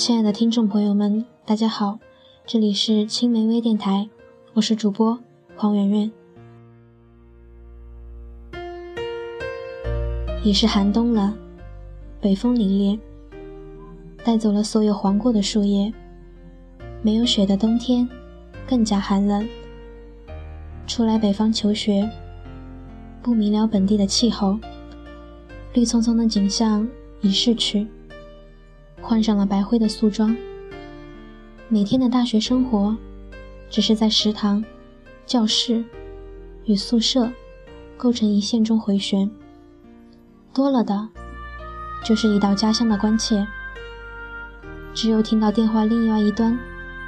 亲爱的听众朋友们，大家好，这里是青梅微电台，我是主播黄圆圆。已是寒冬了，北风凛冽，带走了所有黄过的树叶。没有雪的冬天，更加寒冷。出来北方求学，不明了本地的气候，绿葱葱的景象已逝去。换上了白灰的素装，每天的大学生活，只是在食堂、教室与宿舍构成一线中回旋。多了的，就是一道家乡的关切。只有听到电话另外一端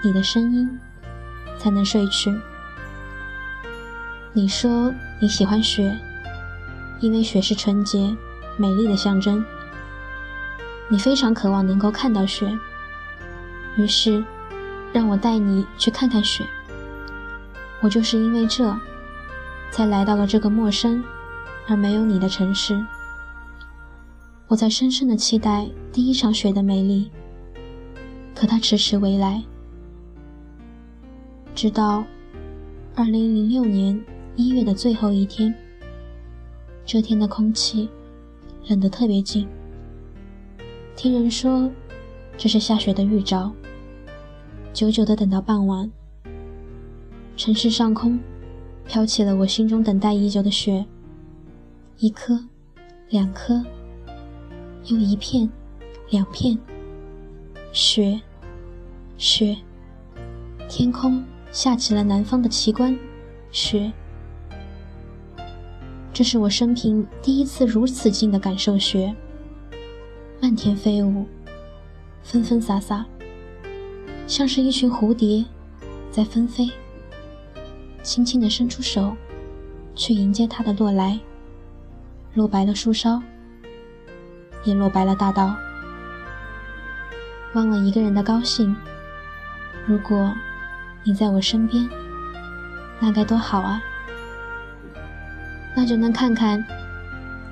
你的声音，才能睡去。你说你喜欢雪，因为雪是纯洁、美丽的象征。你非常渴望能够看到雪，于是让我带你去看看雪。我就是因为这，才来到了这个陌生而没有你的城市。我在深深的期待第一场雪的美丽，可它迟迟未来。直到二零零六年一月的最后一天，这天的空气冷得特别紧。听人说，这是下雪的预兆。久久的等到傍晚，城市上空飘起了我心中等待已久的雪，一颗，两颗，又一片，两片，雪，雪，天空下起了南方的奇观，雪。这是我生平第一次如此近的感受雪。漫天飞舞，纷纷洒洒，像是一群蝴蝶在纷飞。轻轻地伸出手，去迎接它的落来，落白了树梢，也落白了大道。忘了一个人的高兴，如果你在我身边，那该多好啊！那就能看看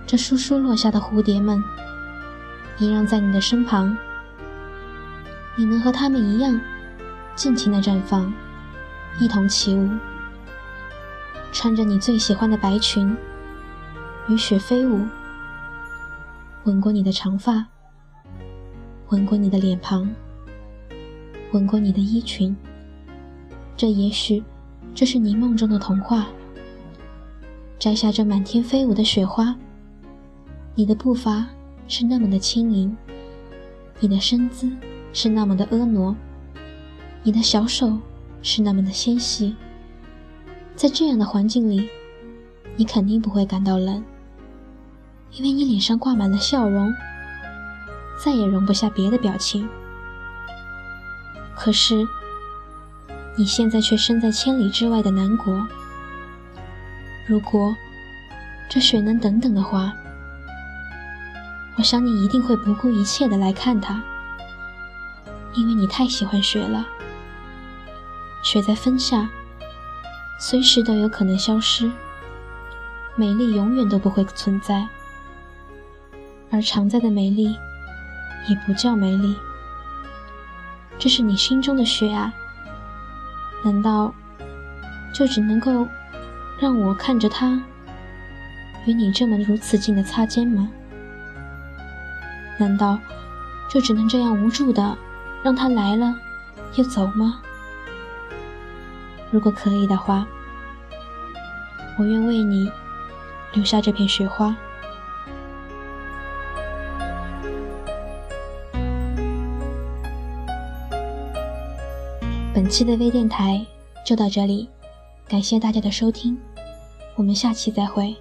这疏疏落下的蝴蝶们。萦绕在你的身旁，你能和他们一样尽情的绽放，一同起舞，穿着你最喜欢的白裙，与雪飞舞，吻过你的长发，吻过你的脸庞，吻过你的衣裙。这也许，这是你梦中的童话。摘下这满天飞舞的雪花，你的步伐。是那么的轻盈，你的身姿是那么的婀娜，你的小手是那么的纤细。在这样的环境里，你肯定不会感到冷，因为你脸上挂满了笑容，再也容不下别的表情。可是，你现在却身在千里之外的南国。如果这雪能等等的话。我想你一定会不顾一切的来看它，因为你太喜欢雪了。雪在风下，随时都有可能消失，美丽永远都不会存在，而常在的美丽也不叫美丽。这是你心中的雪啊，难道就只能够让我看着它与你这么如此近的擦肩吗？难道就只能这样无助的让他来了又走吗？如果可以的话，我愿为你留下这片雪花。本期的微电台就到这里，感谢大家的收听，我们下期再会。